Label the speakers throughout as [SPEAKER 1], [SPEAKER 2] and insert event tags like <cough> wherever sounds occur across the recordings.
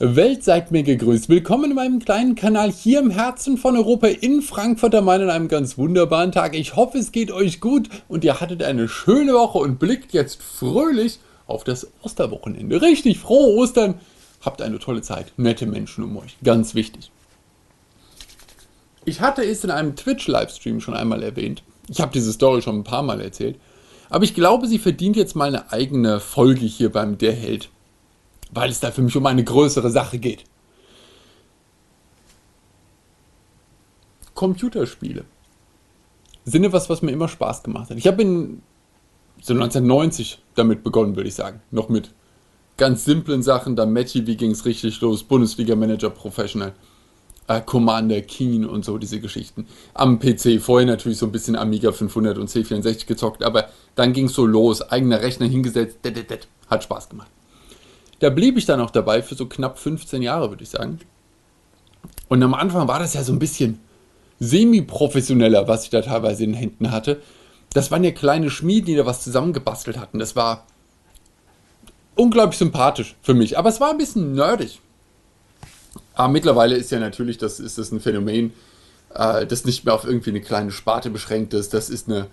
[SPEAKER 1] Welt seid mir gegrüßt. Willkommen in meinem kleinen Kanal hier im Herzen von Europa in Frankfurt am Main an einem ganz wunderbaren Tag. Ich hoffe, es geht euch gut und ihr hattet eine schöne Woche und blickt jetzt fröhlich auf das Osterwochenende. Richtig frohe Ostern. Habt eine tolle Zeit. Nette Menschen um euch. Ganz wichtig. Ich hatte es in einem Twitch-Livestream schon einmal erwähnt. Ich habe diese Story schon ein paar Mal erzählt. Aber ich glaube, sie verdient jetzt mal eine eigene Folge hier beim Der Held weil es da für mich um eine größere Sache geht. Computerspiele sind etwas, was mir immer Spaß gemacht hat. Ich habe in so 1990 damit begonnen, würde ich sagen. Noch mit ganz simplen Sachen. Da Matchy, wie ging es richtig los? Bundesliga Manager Professional. Äh, Commander, Keen und so, diese Geschichten. Am PC, vorher natürlich so ein bisschen Amiga 500 und C64 gezockt, aber dann ging es so los. Eigener Rechner hingesetzt, det, det, det. hat Spaß gemacht. Da blieb ich dann auch dabei für so knapp 15 Jahre, würde ich sagen. Und am Anfang war das ja so ein bisschen semi-professioneller, was ich da teilweise in den Händen hatte. Das waren ja kleine Schmieden, die da was zusammengebastelt hatten. Das war unglaublich sympathisch für mich, aber es war ein bisschen nerdig. Aber mittlerweile ist ja natürlich, das ist das ein Phänomen, äh, das nicht mehr auf irgendwie eine kleine Sparte beschränkt ist. Das ist eine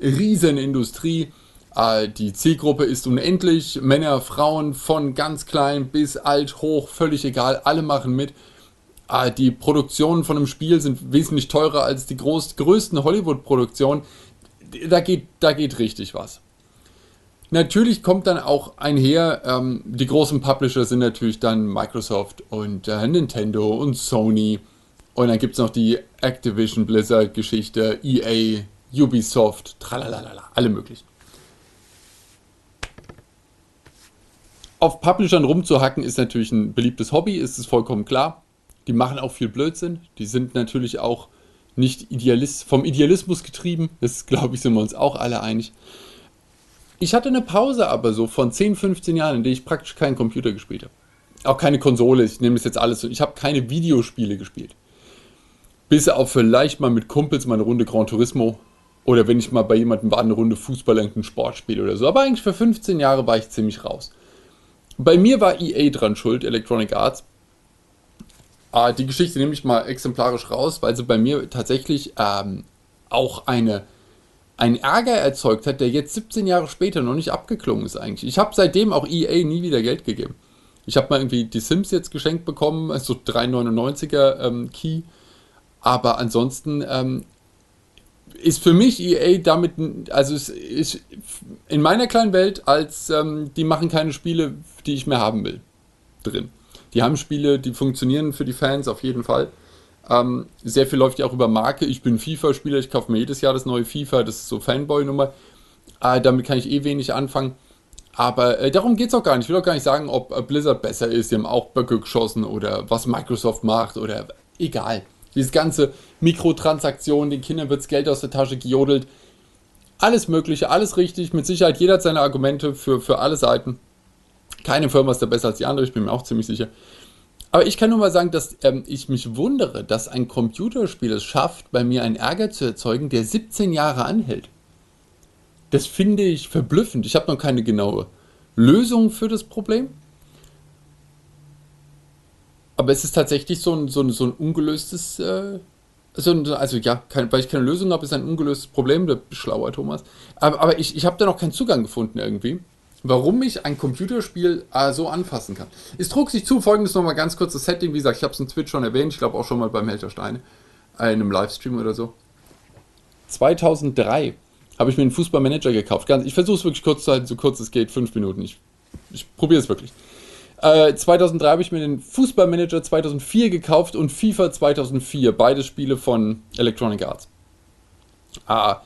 [SPEAKER 1] riesen Industrie. Äh, die Zielgruppe ist unendlich. Männer, Frauen, von ganz klein bis alt, hoch, völlig egal. Alle machen mit. Äh, die Produktionen von einem Spiel sind wesentlich teurer als die groß, größten Hollywood-Produktionen. Da geht, da geht richtig was. Natürlich kommt dann auch einher, ähm, die großen Publisher sind natürlich dann Microsoft und äh, Nintendo und Sony. Und dann gibt es noch die Activision Blizzard Geschichte, EA, Ubisoft, tralalala, alle möglichen. Auf Publishern rumzuhacken ist natürlich ein beliebtes Hobby, ist es vollkommen klar. Die machen auch viel Blödsinn. Die sind natürlich auch nicht Idealist, vom Idealismus getrieben. Das, glaube ich, sind wir uns auch alle einig. Ich hatte eine Pause aber so von 10, 15 Jahren, in der ich praktisch keinen Computer gespielt habe. Auch keine Konsole, ich nehme das jetzt alles so. Ich habe keine Videospiele gespielt. Bis auf vielleicht mal mit Kumpels mal eine Runde Gran Turismo. Oder wenn ich mal bei jemandem war, eine Runde Fußball, irgendein Sportspiel oder so. Aber eigentlich für 15 Jahre war ich ziemlich raus. Bei mir war EA dran schuld, Electronic Arts. Ah, die Geschichte nehme ich mal exemplarisch raus, weil sie bei mir tatsächlich ähm, auch eine, einen Ärger erzeugt hat, der jetzt 17 Jahre später noch nicht abgeklungen ist eigentlich. Ich habe seitdem auch EA nie wieder Geld gegeben. Ich habe mal irgendwie die Sims jetzt geschenkt bekommen, so 3,99er ähm, Key. Aber ansonsten ähm, ist für mich EA damit, also es ist in meiner kleinen Welt als, ähm, die machen keine Spiele, die ich mehr haben will, drin. Die haben Spiele, die funktionieren für die Fans auf jeden Fall. Ähm, sehr viel läuft ja auch über Marke. Ich bin FIFA-Spieler, ich kaufe mir jedes Jahr das neue FIFA, das ist so Fanboy-Nummer. Äh, damit kann ich eh wenig anfangen. Aber äh, darum geht es auch gar nicht. Ich will auch gar nicht sagen, ob äh, Blizzard besser ist. Die haben auch Böcke geschossen oder was Microsoft macht oder egal. Dieses ganze Mikrotransaktionen, den Kindern wirds Geld aus der Tasche gejodelt. Alles Mögliche, alles richtig. Mit Sicherheit, jeder hat seine Argumente für, für alle Seiten. Keine Firma ist da besser als die andere, ich bin mir auch ziemlich sicher. Aber ich kann nur mal sagen, dass ähm, ich mich wundere, dass ein Computerspiel es schafft, bei mir einen Ärger zu erzeugen, der 17 Jahre anhält. Das finde ich verblüffend. Ich habe noch keine genaue Lösung für das Problem. Aber es ist tatsächlich so ein, so ein, so ein ungelöstes, äh, so ein, also ja, kein, weil ich keine Lösung habe, ist ein ungelöstes Problem, der schlauer Thomas. Aber, aber ich, ich habe da noch keinen Zugang gefunden irgendwie, warum ich ein Computerspiel äh, so anfassen kann. Es trug sich zu, folgendes nochmal ganz kurzes Setting, wie gesagt, ich habe es in Twitch schon erwähnt, ich glaube auch schon mal beim Helter Steine, äh, in einem Livestream oder so. 2003 habe ich mir einen Fußballmanager gekauft. Ich versuche es wirklich kurz zu halten, so kurz es geht, fünf Minuten. Ich, ich probiere es wirklich. 2003 äh, habe ich mir den Fußballmanager 2004 gekauft und FIFA 2004, beide Spiele von Electronic Arts. Ah,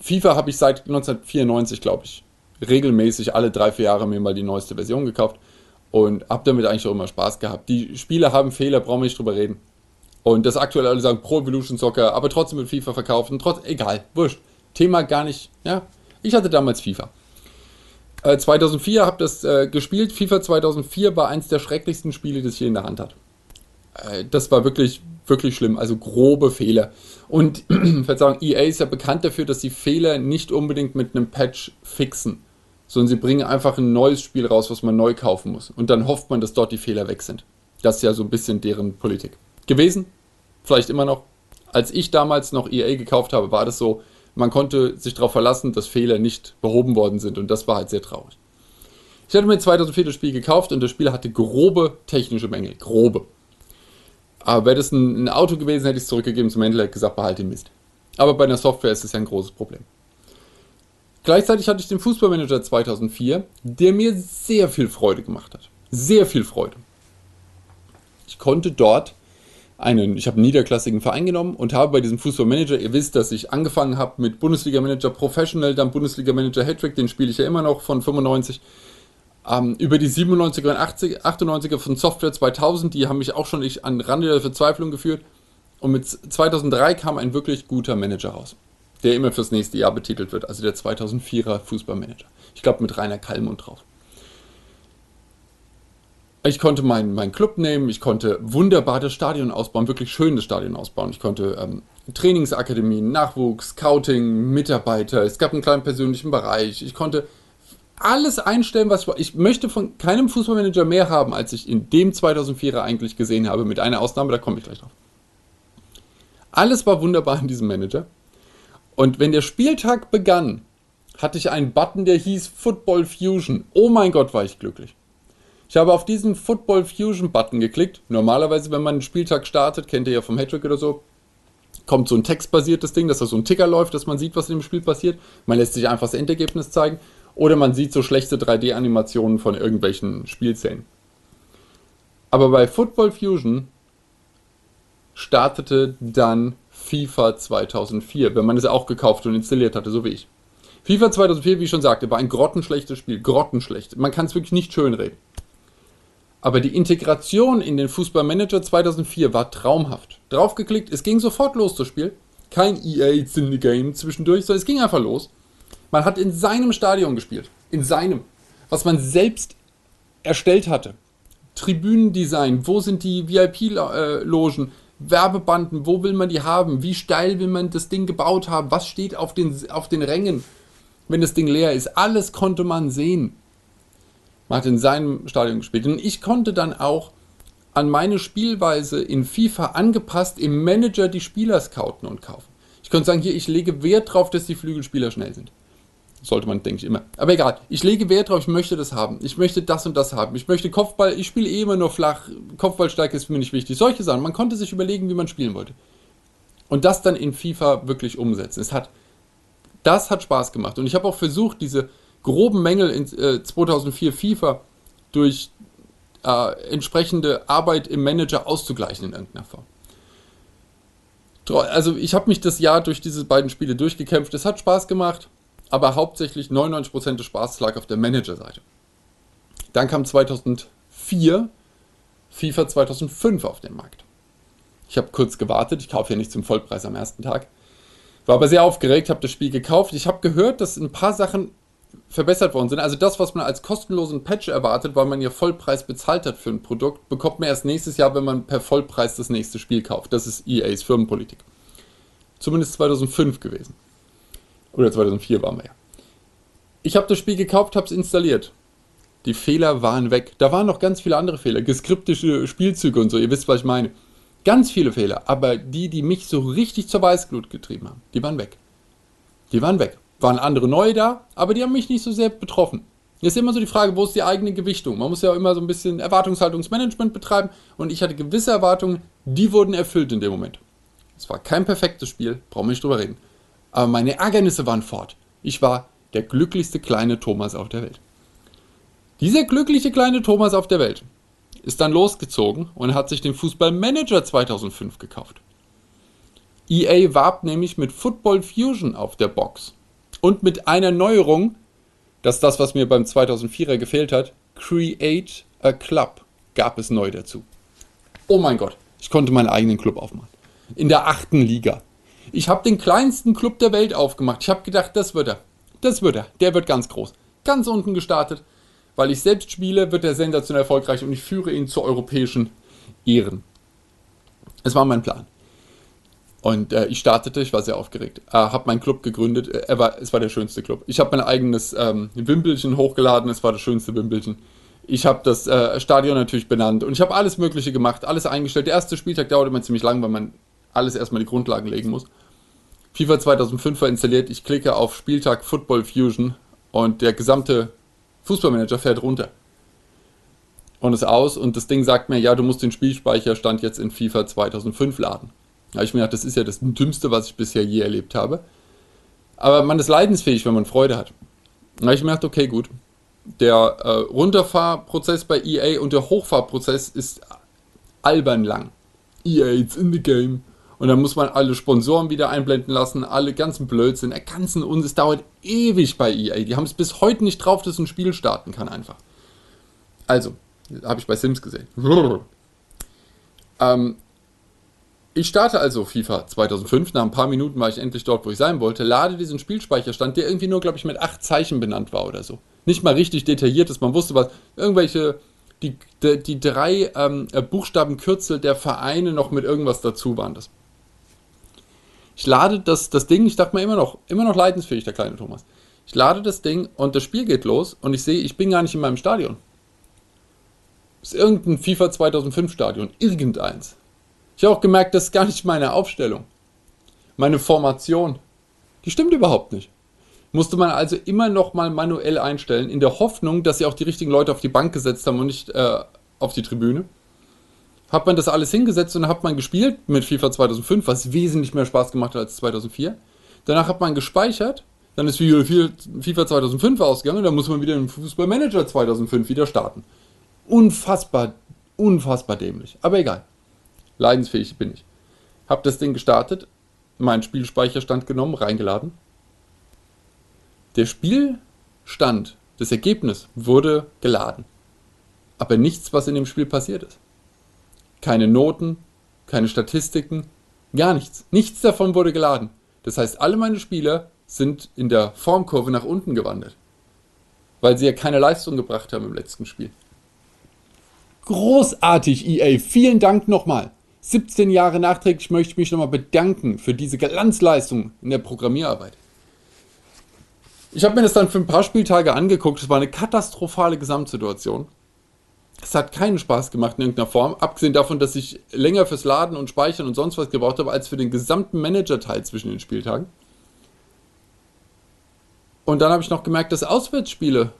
[SPEAKER 1] FIFA habe ich seit 1994, glaube ich, regelmäßig alle drei, vier Jahre mir mal die neueste Version gekauft und habe damit eigentlich auch immer Spaß gehabt. Die Spiele haben Fehler, brauchen wir nicht drüber reden. Und das aktuell alle sagen Pro Evolution Soccer, aber trotzdem mit FIFA verkaufen, trotz, egal, wurscht. Thema gar nicht, ja. Ich hatte damals FIFA. 2004 habe das äh, gespielt. FIFA 2004 war eins der schrecklichsten Spiele, das ich in der Hand hatte. Äh, das war wirklich, wirklich schlimm. Also grobe Fehler. Und <clears throat> Verzeihung, EA ist ja bekannt dafür, dass sie Fehler nicht unbedingt mit einem Patch fixen, sondern sie bringen einfach ein neues Spiel raus, was man neu kaufen muss. Und dann hofft man, dass dort die Fehler weg sind. Das ist ja so ein bisschen deren Politik. Gewesen, vielleicht immer noch. Als ich damals noch EA gekauft habe, war das so, man konnte sich darauf verlassen, dass Fehler nicht behoben worden sind und das war halt sehr traurig. Ich hatte mir 2004 das Spiel gekauft und das Spiel hatte grobe technische Mängel. Grobe. Aber wäre das ein, ein, Auto gewesen, hätte ich es zurückgegeben zum Händler, gesagt, behalte den Mist. Aber bei einer Software ist es ja ein großes Problem. Gleichzeitig hatte ich den Fußballmanager 2004, der mir sehr viel Freude gemacht hat. Sehr viel Freude. Ich konnte dort einen, ich habe einen niederklassigen Verein genommen und habe bei diesem Fußballmanager, ihr wisst, dass ich angefangen habe mit Bundesliga-Manager Professional, dann Bundesliga-Manager Hattrick, den spiele ich ja immer noch von 95. Ähm, über die 97er und 80, 98er von Software 2000, die haben mich auch schon an Rande der Verzweiflung geführt. Und mit 2003 kam ein wirklich guter Manager raus, der immer fürs nächste Jahr betitelt wird, also der 2004er Fußballmanager. Ich glaube mit Rainer Kallmund drauf. Ich konnte meinen mein Club nehmen, ich konnte wunderbar das Stadion ausbauen, wirklich schön das Stadion ausbauen. Ich konnte ähm, Trainingsakademien, Nachwuchs, Scouting, Mitarbeiter, es gab einen kleinen persönlichen Bereich. Ich konnte alles einstellen, was ich wollte. Ich möchte von keinem Fußballmanager mehr haben, als ich in dem 2004er eigentlich gesehen habe, mit einer Ausnahme, da komme ich gleich drauf. Alles war wunderbar in diesem Manager. Und wenn der Spieltag begann, hatte ich einen Button, der hieß Football Fusion. Oh mein Gott, war ich glücklich. Ich habe auf diesen Football Fusion Button geklickt. Normalerweise, wenn man einen Spieltag startet, kennt ihr ja vom Hattrick oder so, kommt so ein textbasiertes Ding, dass da so ein Ticker läuft, dass man sieht, was in dem Spiel passiert. Man lässt sich einfach das Endergebnis zeigen. Oder man sieht so schlechte 3D-Animationen von irgendwelchen Spielszenen. Aber bei Football Fusion startete dann FIFA 2004, wenn man es auch gekauft und installiert hatte, so wie ich. FIFA 2004, wie ich schon sagte, war ein grottenschlechtes Spiel. Grottenschlecht. Man kann es wirklich nicht schönreden. Aber die Integration in den Fußballmanager 2004 war traumhaft. Draufgeklickt, es ging sofort los, das Spiel. Kein EA It's in the Game zwischendurch, sondern es ging einfach los. Man hat in seinem Stadion gespielt. In seinem. Was man selbst erstellt hatte. Tribünendesign, wo sind die VIP-Logen, Werbebanden, wo will man die haben, wie steil will man das Ding gebaut haben, was steht auf den, auf den Rängen, wenn das Ding leer ist. Alles konnte man sehen. Man hat in seinem Stadion gespielt. Und ich konnte dann auch an meine Spielweise in FIFA angepasst im Manager die Spieler scouten und kaufen. Ich könnte sagen, hier, ich lege Wert darauf, dass die Flügelspieler schnell sind. Sollte man, denke ich, immer. Aber egal, ich lege Wert darauf, ich möchte das haben. Ich möchte das und das haben. Ich möchte Kopfball, ich spiele eh immer nur flach. Kopfballstärke ist mich nicht wichtig. Solche Sachen. Man konnte sich überlegen, wie man spielen wollte. Und das dann in FIFA wirklich umsetzen. Es hat, das hat Spaß gemacht. Und ich habe auch versucht, diese groben Mängel in äh, 2004 FIFA durch äh, entsprechende Arbeit im Manager auszugleichen in irgendeiner Form. Also ich habe mich das Jahr durch diese beiden Spiele durchgekämpft. Es hat Spaß gemacht, aber hauptsächlich 99% des Spaßes lag auf der Manager-Seite. Dann kam 2004 FIFA 2005 auf den Markt. Ich habe kurz gewartet, ich kaufe ja nicht zum Vollpreis am ersten Tag. War aber sehr aufgeregt, habe das Spiel gekauft. Ich habe gehört, dass ein paar Sachen verbessert worden sind. Also das, was man als kostenlosen Patch erwartet, weil man ja Vollpreis bezahlt hat für ein Produkt, bekommt man erst nächstes Jahr, wenn man per Vollpreis das nächste Spiel kauft. Das ist EAs Firmenpolitik. Zumindest 2005 gewesen. Oder 2004 waren wir ja. Ich habe das Spiel gekauft, habe es installiert. Die Fehler waren weg. Da waren noch ganz viele andere Fehler. Geskriptische Spielzüge und so. Ihr wisst, was ich meine. Ganz viele Fehler. Aber die, die mich so richtig zur Weißglut getrieben haben, die waren weg. Die waren weg waren andere neu da, aber die haben mich nicht so sehr betroffen. Jetzt ist immer so die Frage, wo ist die eigene Gewichtung? Man muss ja immer so ein bisschen Erwartungshaltungsmanagement betreiben und ich hatte gewisse Erwartungen, die wurden erfüllt in dem Moment. Es war kein perfektes Spiel, brauchen wir nicht drüber reden. Aber meine Ärgernisse waren fort. Ich war der glücklichste kleine Thomas auf der Welt. Dieser glückliche kleine Thomas auf der Welt ist dann losgezogen und hat sich den Fußballmanager 2005 gekauft. EA warb nämlich mit Football Fusion auf der Box. Und mit einer Neuerung, das ist das, was mir beim 2004er gefehlt hat, Create a Club gab es neu dazu. Oh mein Gott, ich konnte meinen eigenen Club aufmachen. In der achten Liga. Ich habe den kleinsten Club der Welt aufgemacht. Ich habe gedacht, das wird er. Das wird er. Der wird ganz groß. Ganz unten gestartet. Weil ich selbst spiele, wird er sensationell erfolgreich und ich führe ihn zu europäischen Ehren. Es war mein Plan. Und äh, ich startete, ich war sehr aufgeregt, äh, habe meinen Club gegründet. Äh, war, es war der schönste Club. Ich habe mein eigenes ähm, Wimpelchen hochgeladen, es war das schönste Wimpelchen. Ich habe das äh, Stadion natürlich benannt und ich habe alles Mögliche gemacht, alles eingestellt. Der erste Spieltag dauert immer ziemlich lang, weil man alles erstmal die Grundlagen legen muss. FIFA 2005 war installiert, ich klicke auf Spieltag Football Fusion und der gesamte Fußballmanager fährt runter. Und ist aus und das Ding sagt mir, ja, du musst den Spielspeicherstand jetzt in FIFA 2005 laden. Habe ich mir gedacht, das ist ja das Dümmste, was ich bisher je erlebt habe. Aber man ist leidensfähig, wenn man Freude hat. Da habe ich mir gedacht, okay, gut. Der äh, Runterfahrprozess bei EA und der Hochfahrprozess ist albern lang. EA, it's in the game. Und dann muss man alle Sponsoren wieder einblenden lassen, alle ganzen Blödsinn, der ganzen und es dauert ewig bei EA. Die haben es bis heute nicht drauf, dass ein Spiel starten kann einfach. Also, habe ich bei Sims gesehen. <laughs> ähm, ich starte also FIFA 2005. Nach ein paar Minuten war ich endlich dort, wo ich sein wollte. Lade diesen Spielspeicherstand, der irgendwie nur, glaube ich, mit acht Zeichen benannt war oder so. Nicht mal richtig detailliert ist. Man wusste was. Irgendwelche, die, die, die drei ähm, Buchstabenkürzel der Vereine noch mit irgendwas dazu waren das. Ich lade das, das Ding, ich dachte mir immer noch, immer noch leidensfähig, der kleine Thomas. Ich lade das Ding und das Spiel geht los und ich sehe, ich bin gar nicht in meinem Stadion. Das ist irgendein FIFA 2005 Stadion, irgendeins. Ich habe auch gemerkt, das ist gar nicht meine Aufstellung. Meine Formation. Die stimmt überhaupt nicht. Musste man also immer noch mal manuell einstellen, in der Hoffnung, dass sie auch die richtigen Leute auf die Bank gesetzt haben und nicht äh, auf die Tribüne hat man das alles hingesetzt und hat man gespielt mit FIFA 2005, was wesentlich mehr Spaß gemacht hat als 2004. Danach hat man gespeichert, dann ist FIFA 2005 ausgegangen und dann muss man wieder im Fußballmanager 2005 wieder starten. Unfassbar, unfassbar dämlich. Aber egal. Leidensfähig bin ich. Hab das Ding gestartet, meinen Spielspeicherstand genommen, reingeladen. Der Spielstand, das Ergebnis wurde geladen. Aber nichts, was in dem Spiel passiert ist. Keine Noten, keine Statistiken, gar nichts. Nichts davon wurde geladen. Das heißt, alle meine Spieler sind in der Formkurve nach unten gewandert. Weil sie ja keine Leistung gebracht haben im letzten Spiel. Großartig, EA. Vielen Dank nochmal. 17 Jahre nachträglich möchte ich mich nochmal bedanken für diese Glanzleistung in der Programmierarbeit. Ich habe mir das dann für ein paar Spieltage angeguckt. Es war eine katastrophale Gesamtsituation. Es hat keinen Spaß gemacht in irgendeiner Form, abgesehen davon, dass ich länger fürs Laden und Speichern und sonst was gebraucht habe, als für den gesamten Manager-Teil zwischen den Spieltagen. Und dann habe ich noch gemerkt, dass Auswärtsspiele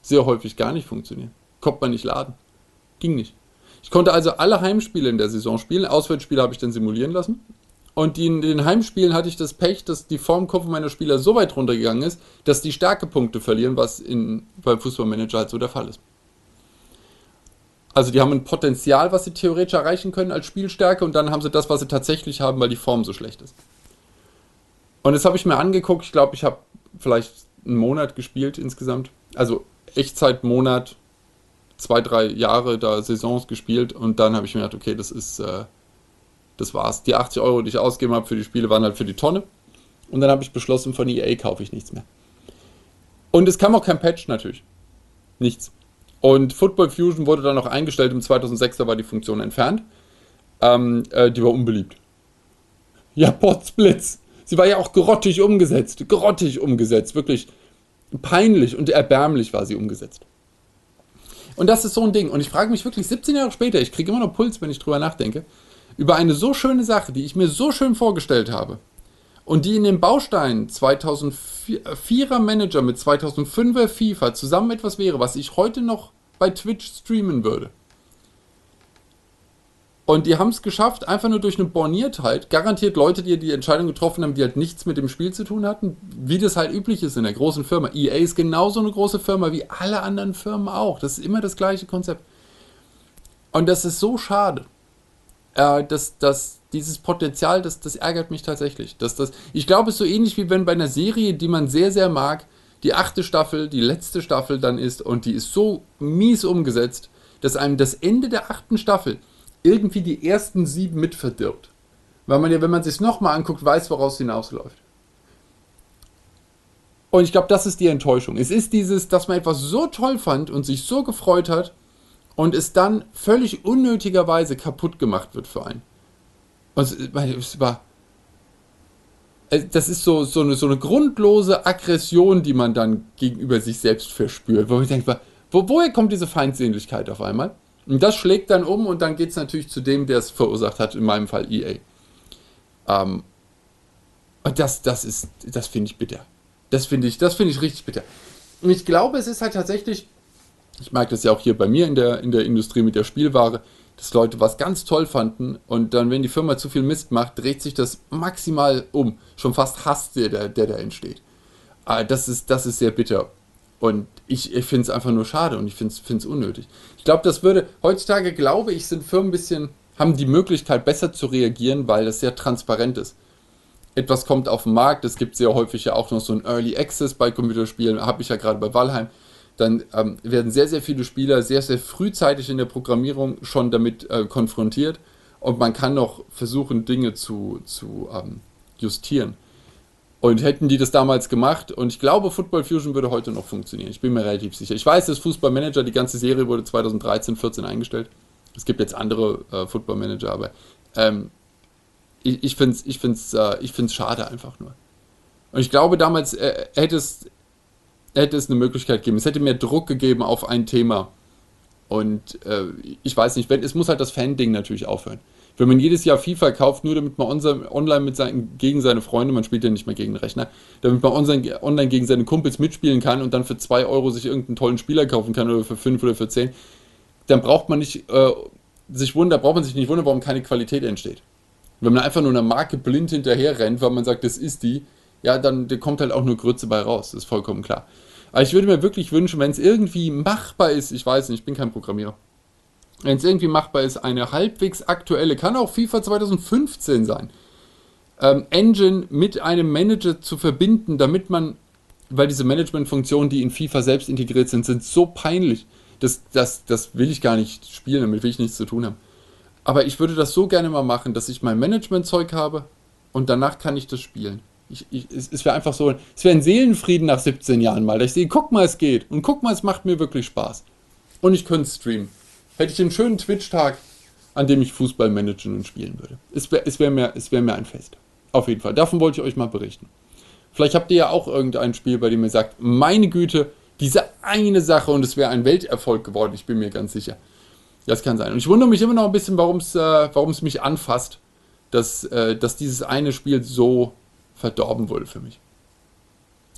[SPEAKER 1] sehr häufig gar nicht funktionieren. Kommt man nicht laden. Ging nicht. Ich konnte also alle Heimspiele in der Saison spielen. Auswärtsspiele habe ich dann simulieren lassen. Und in den Heimspielen hatte ich das Pech, dass die Formkurve meiner Spieler so weit runtergegangen ist, dass die Stärkepunkte verlieren, was in, beim Fußballmanager halt so der Fall ist. Also die haben ein Potenzial, was sie theoretisch erreichen können als Spielstärke und dann haben sie das, was sie tatsächlich haben, weil die Form so schlecht ist. Und das habe ich mir angeguckt. Ich glaube, ich habe vielleicht einen Monat gespielt insgesamt. Also Echtzeit Monat, zwei, drei Jahre da Saisons gespielt und dann habe ich mir gedacht, okay, das ist, äh, das war's. Die 80 Euro, die ich ausgegeben habe für die Spiele, waren halt für die Tonne. Und dann habe ich beschlossen, von EA kaufe ich nichts mehr. Und es kam auch kein Patch natürlich. Nichts. Und Football Fusion wurde dann noch eingestellt. Im 2006er war die Funktion entfernt. Ähm, äh, die war unbeliebt. Ja, Potsblitz. Sie war ja auch grottig umgesetzt. Grottig umgesetzt. Wirklich peinlich und erbärmlich war sie umgesetzt. Und das ist so ein Ding. Und ich frage mich wirklich 17 Jahre später, ich kriege immer noch Puls, wenn ich drüber nachdenke, über eine so schöne Sache, die ich mir so schön vorgestellt habe und die in dem Baustein 2004er Manager mit 2005er FIFA zusammen etwas wäre, was ich heute noch bei Twitch streamen würde. Und die haben es geschafft, einfach nur durch eine Borniertheit, garantiert Leute, die die Entscheidung getroffen haben, die halt nichts mit dem Spiel zu tun hatten, wie das halt üblich ist in der großen Firma. EA ist genauso eine große Firma wie alle anderen Firmen auch. Das ist immer das gleiche Konzept. Und das ist so schade äh, dass, dass dieses Potenzial, das, das ärgert mich tatsächlich. Dass das, ich glaube, es ist so ähnlich wie wenn bei einer Serie, die man sehr, sehr mag, die achte Staffel, die letzte Staffel dann ist und die ist so mies umgesetzt, dass einem das Ende der achten Staffel irgendwie die ersten sieben mit verdirbt. Weil man ja, wenn man sich nochmal anguckt, weiß, woraus es hinausläuft. Und ich glaube, das ist die Enttäuschung. Es ist dieses, dass man etwas so toll fand und sich so gefreut hat und es dann völlig unnötigerweise kaputt gemacht wird für einen. Und es war. Äh, das ist so, so, eine, so eine grundlose Aggression, die man dann gegenüber sich selbst verspürt, wo man denkt, Wo, woher kommt diese Feindseligkeit auf einmal? Und das schlägt dann um und dann geht es natürlich zu dem, der es verursacht hat, in meinem Fall EA. Ähm, und das, das ist, das finde ich bitter. Das finde ich, das finde ich richtig bitter. Und ich glaube, es ist halt tatsächlich, ich merke das ja auch hier bei mir in der, in der Industrie mit der Spielware, dass Leute was ganz toll fanden und dann, wenn die Firma zu viel Mist macht, dreht sich das maximal um. Schon fast Hass, der, der, der da entsteht. Aber das ist, das ist sehr bitter. Und ich, ich finde es einfach nur schade und ich finde es unnötig. Ich glaube, das würde, heutzutage glaube ich, sind Firmen ein bisschen, haben die Möglichkeit besser zu reagieren, weil das sehr transparent ist. Etwas kommt auf den Markt, es gibt sehr häufig ja auch noch so ein Early Access bei Computerspielen, habe ich ja gerade bei Valheim. Dann ähm, werden sehr, sehr viele Spieler sehr, sehr frühzeitig in der Programmierung schon damit äh, konfrontiert und man kann noch versuchen, Dinge zu, zu ähm, justieren. Und hätten die das damals gemacht, und ich glaube, Football Fusion würde heute noch funktionieren. Ich bin mir relativ sicher. Ich weiß, dass Fußball Manager, die ganze Serie wurde 2013, 14 eingestellt. Es gibt jetzt andere äh, Football Manager, aber ähm, ich, ich finde es ich find's, äh, ich find's schade einfach nur. Und ich glaube, damals äh, hätte, es, hätte es eine Möglichkeit gegeben. Es hätte mehr Druck gegeben auf ein Thema. Und äh, ich weiß nicht, wenn, es muss halt das Fan-Ding natürlich aufhören. Wenn man jedes Jahr FIFA kauft, nur damit man online mit seinen, gegen seine Freunde, man spielt ja nicht mehr gegen den Rechner, damit man online gegen seine Kumpels mitspielen kann und dann für 2 Euro sich irgendeinen tollen Spieler kaufen kann oder für 5 oder für 10, dann braucht man nicht äh, sich wundern, braucht man sich nicht wundern, warum keine Qualität entsteht. Wenn man einfach nur einer Marke blind hinterher rennt, weil man sagt, das ist die, ja, dann kommt halt auch nur Grütze bei raus, das ist vollkommen klar. Aber ich würde mir wirklich wünschen, wenn es irgendwie machbar ist, ich weiß nicht, ich bin kein Programmierer, wenn es irgendwie machbar ist, eine halbwegs aktuelle, kann auch FIFA 2015 sein, ähm, Engine mit einem Manager zu verbinden, damit man, weil diese Management-Funktionen, die in FIFA selbst integriert sind, sind so peinlich. Das, das, das will ich gar nicht spielen, damit will ich nichts zu tun haben. Aber ich würde das so gerne mal machen, dass ich mein Management-Zeug habe und danach kann ich das spielen. Ich, ich, es, es wäre einfach so, es wäre ein Seelenfrieden nach 17 Jahren mal, dass ich sehe, guck mal, es geht und guck mal, es macht mir wirklich Spaß. Und ich könnte streamen hätte ich einen schönen Twitch-Tag, an dem ich Fußball managen und spielen würde. Es wäre es wär mir, wär mir ein Fest. Auf jeden Fall. Davon wollte ich euch mal berichten. Vielleicht habt ihr ja auch irgendein Spiel, bei dem ihr sagt, meine Güte, diese eine Sache und es wäre ein Welterfolg geworden, ich bin mir ganz sicher. Das kann sein. Und ich wundere mich immer noch ein bisschen, warum es äh, mich anfasst, dass, äh, dass dieses eine Spiel so verdorben wurde für mich.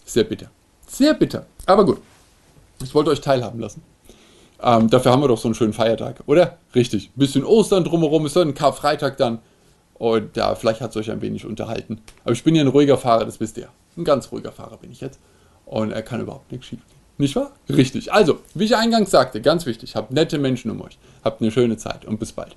[SPEAKER 1] Sehr bitter. Sehr bitter. Aber gut. Ich wollte euch teilhaben lassen. Ähm, dafür haben wir doch so einen schönen Feiertag, oder? Richtig. Ein bisschen Ostern drumherum, ist dann Karfreitag dann. Und ja, vielleicht hat es euch ein wenig unterhalten. Aber ich bin ja ein ruhiger Fahrer, das wisst ihr. Ein ganz ruhiger Fahrer bin ich jetzt. Und er kann überhaupt nichts schief gehen. Nicht wahr? Richtig. Also, wie ich eingangs sagte, ganz wichtig, habt nette Menschen um euch. Habt eine schöne Zeit und bis bald.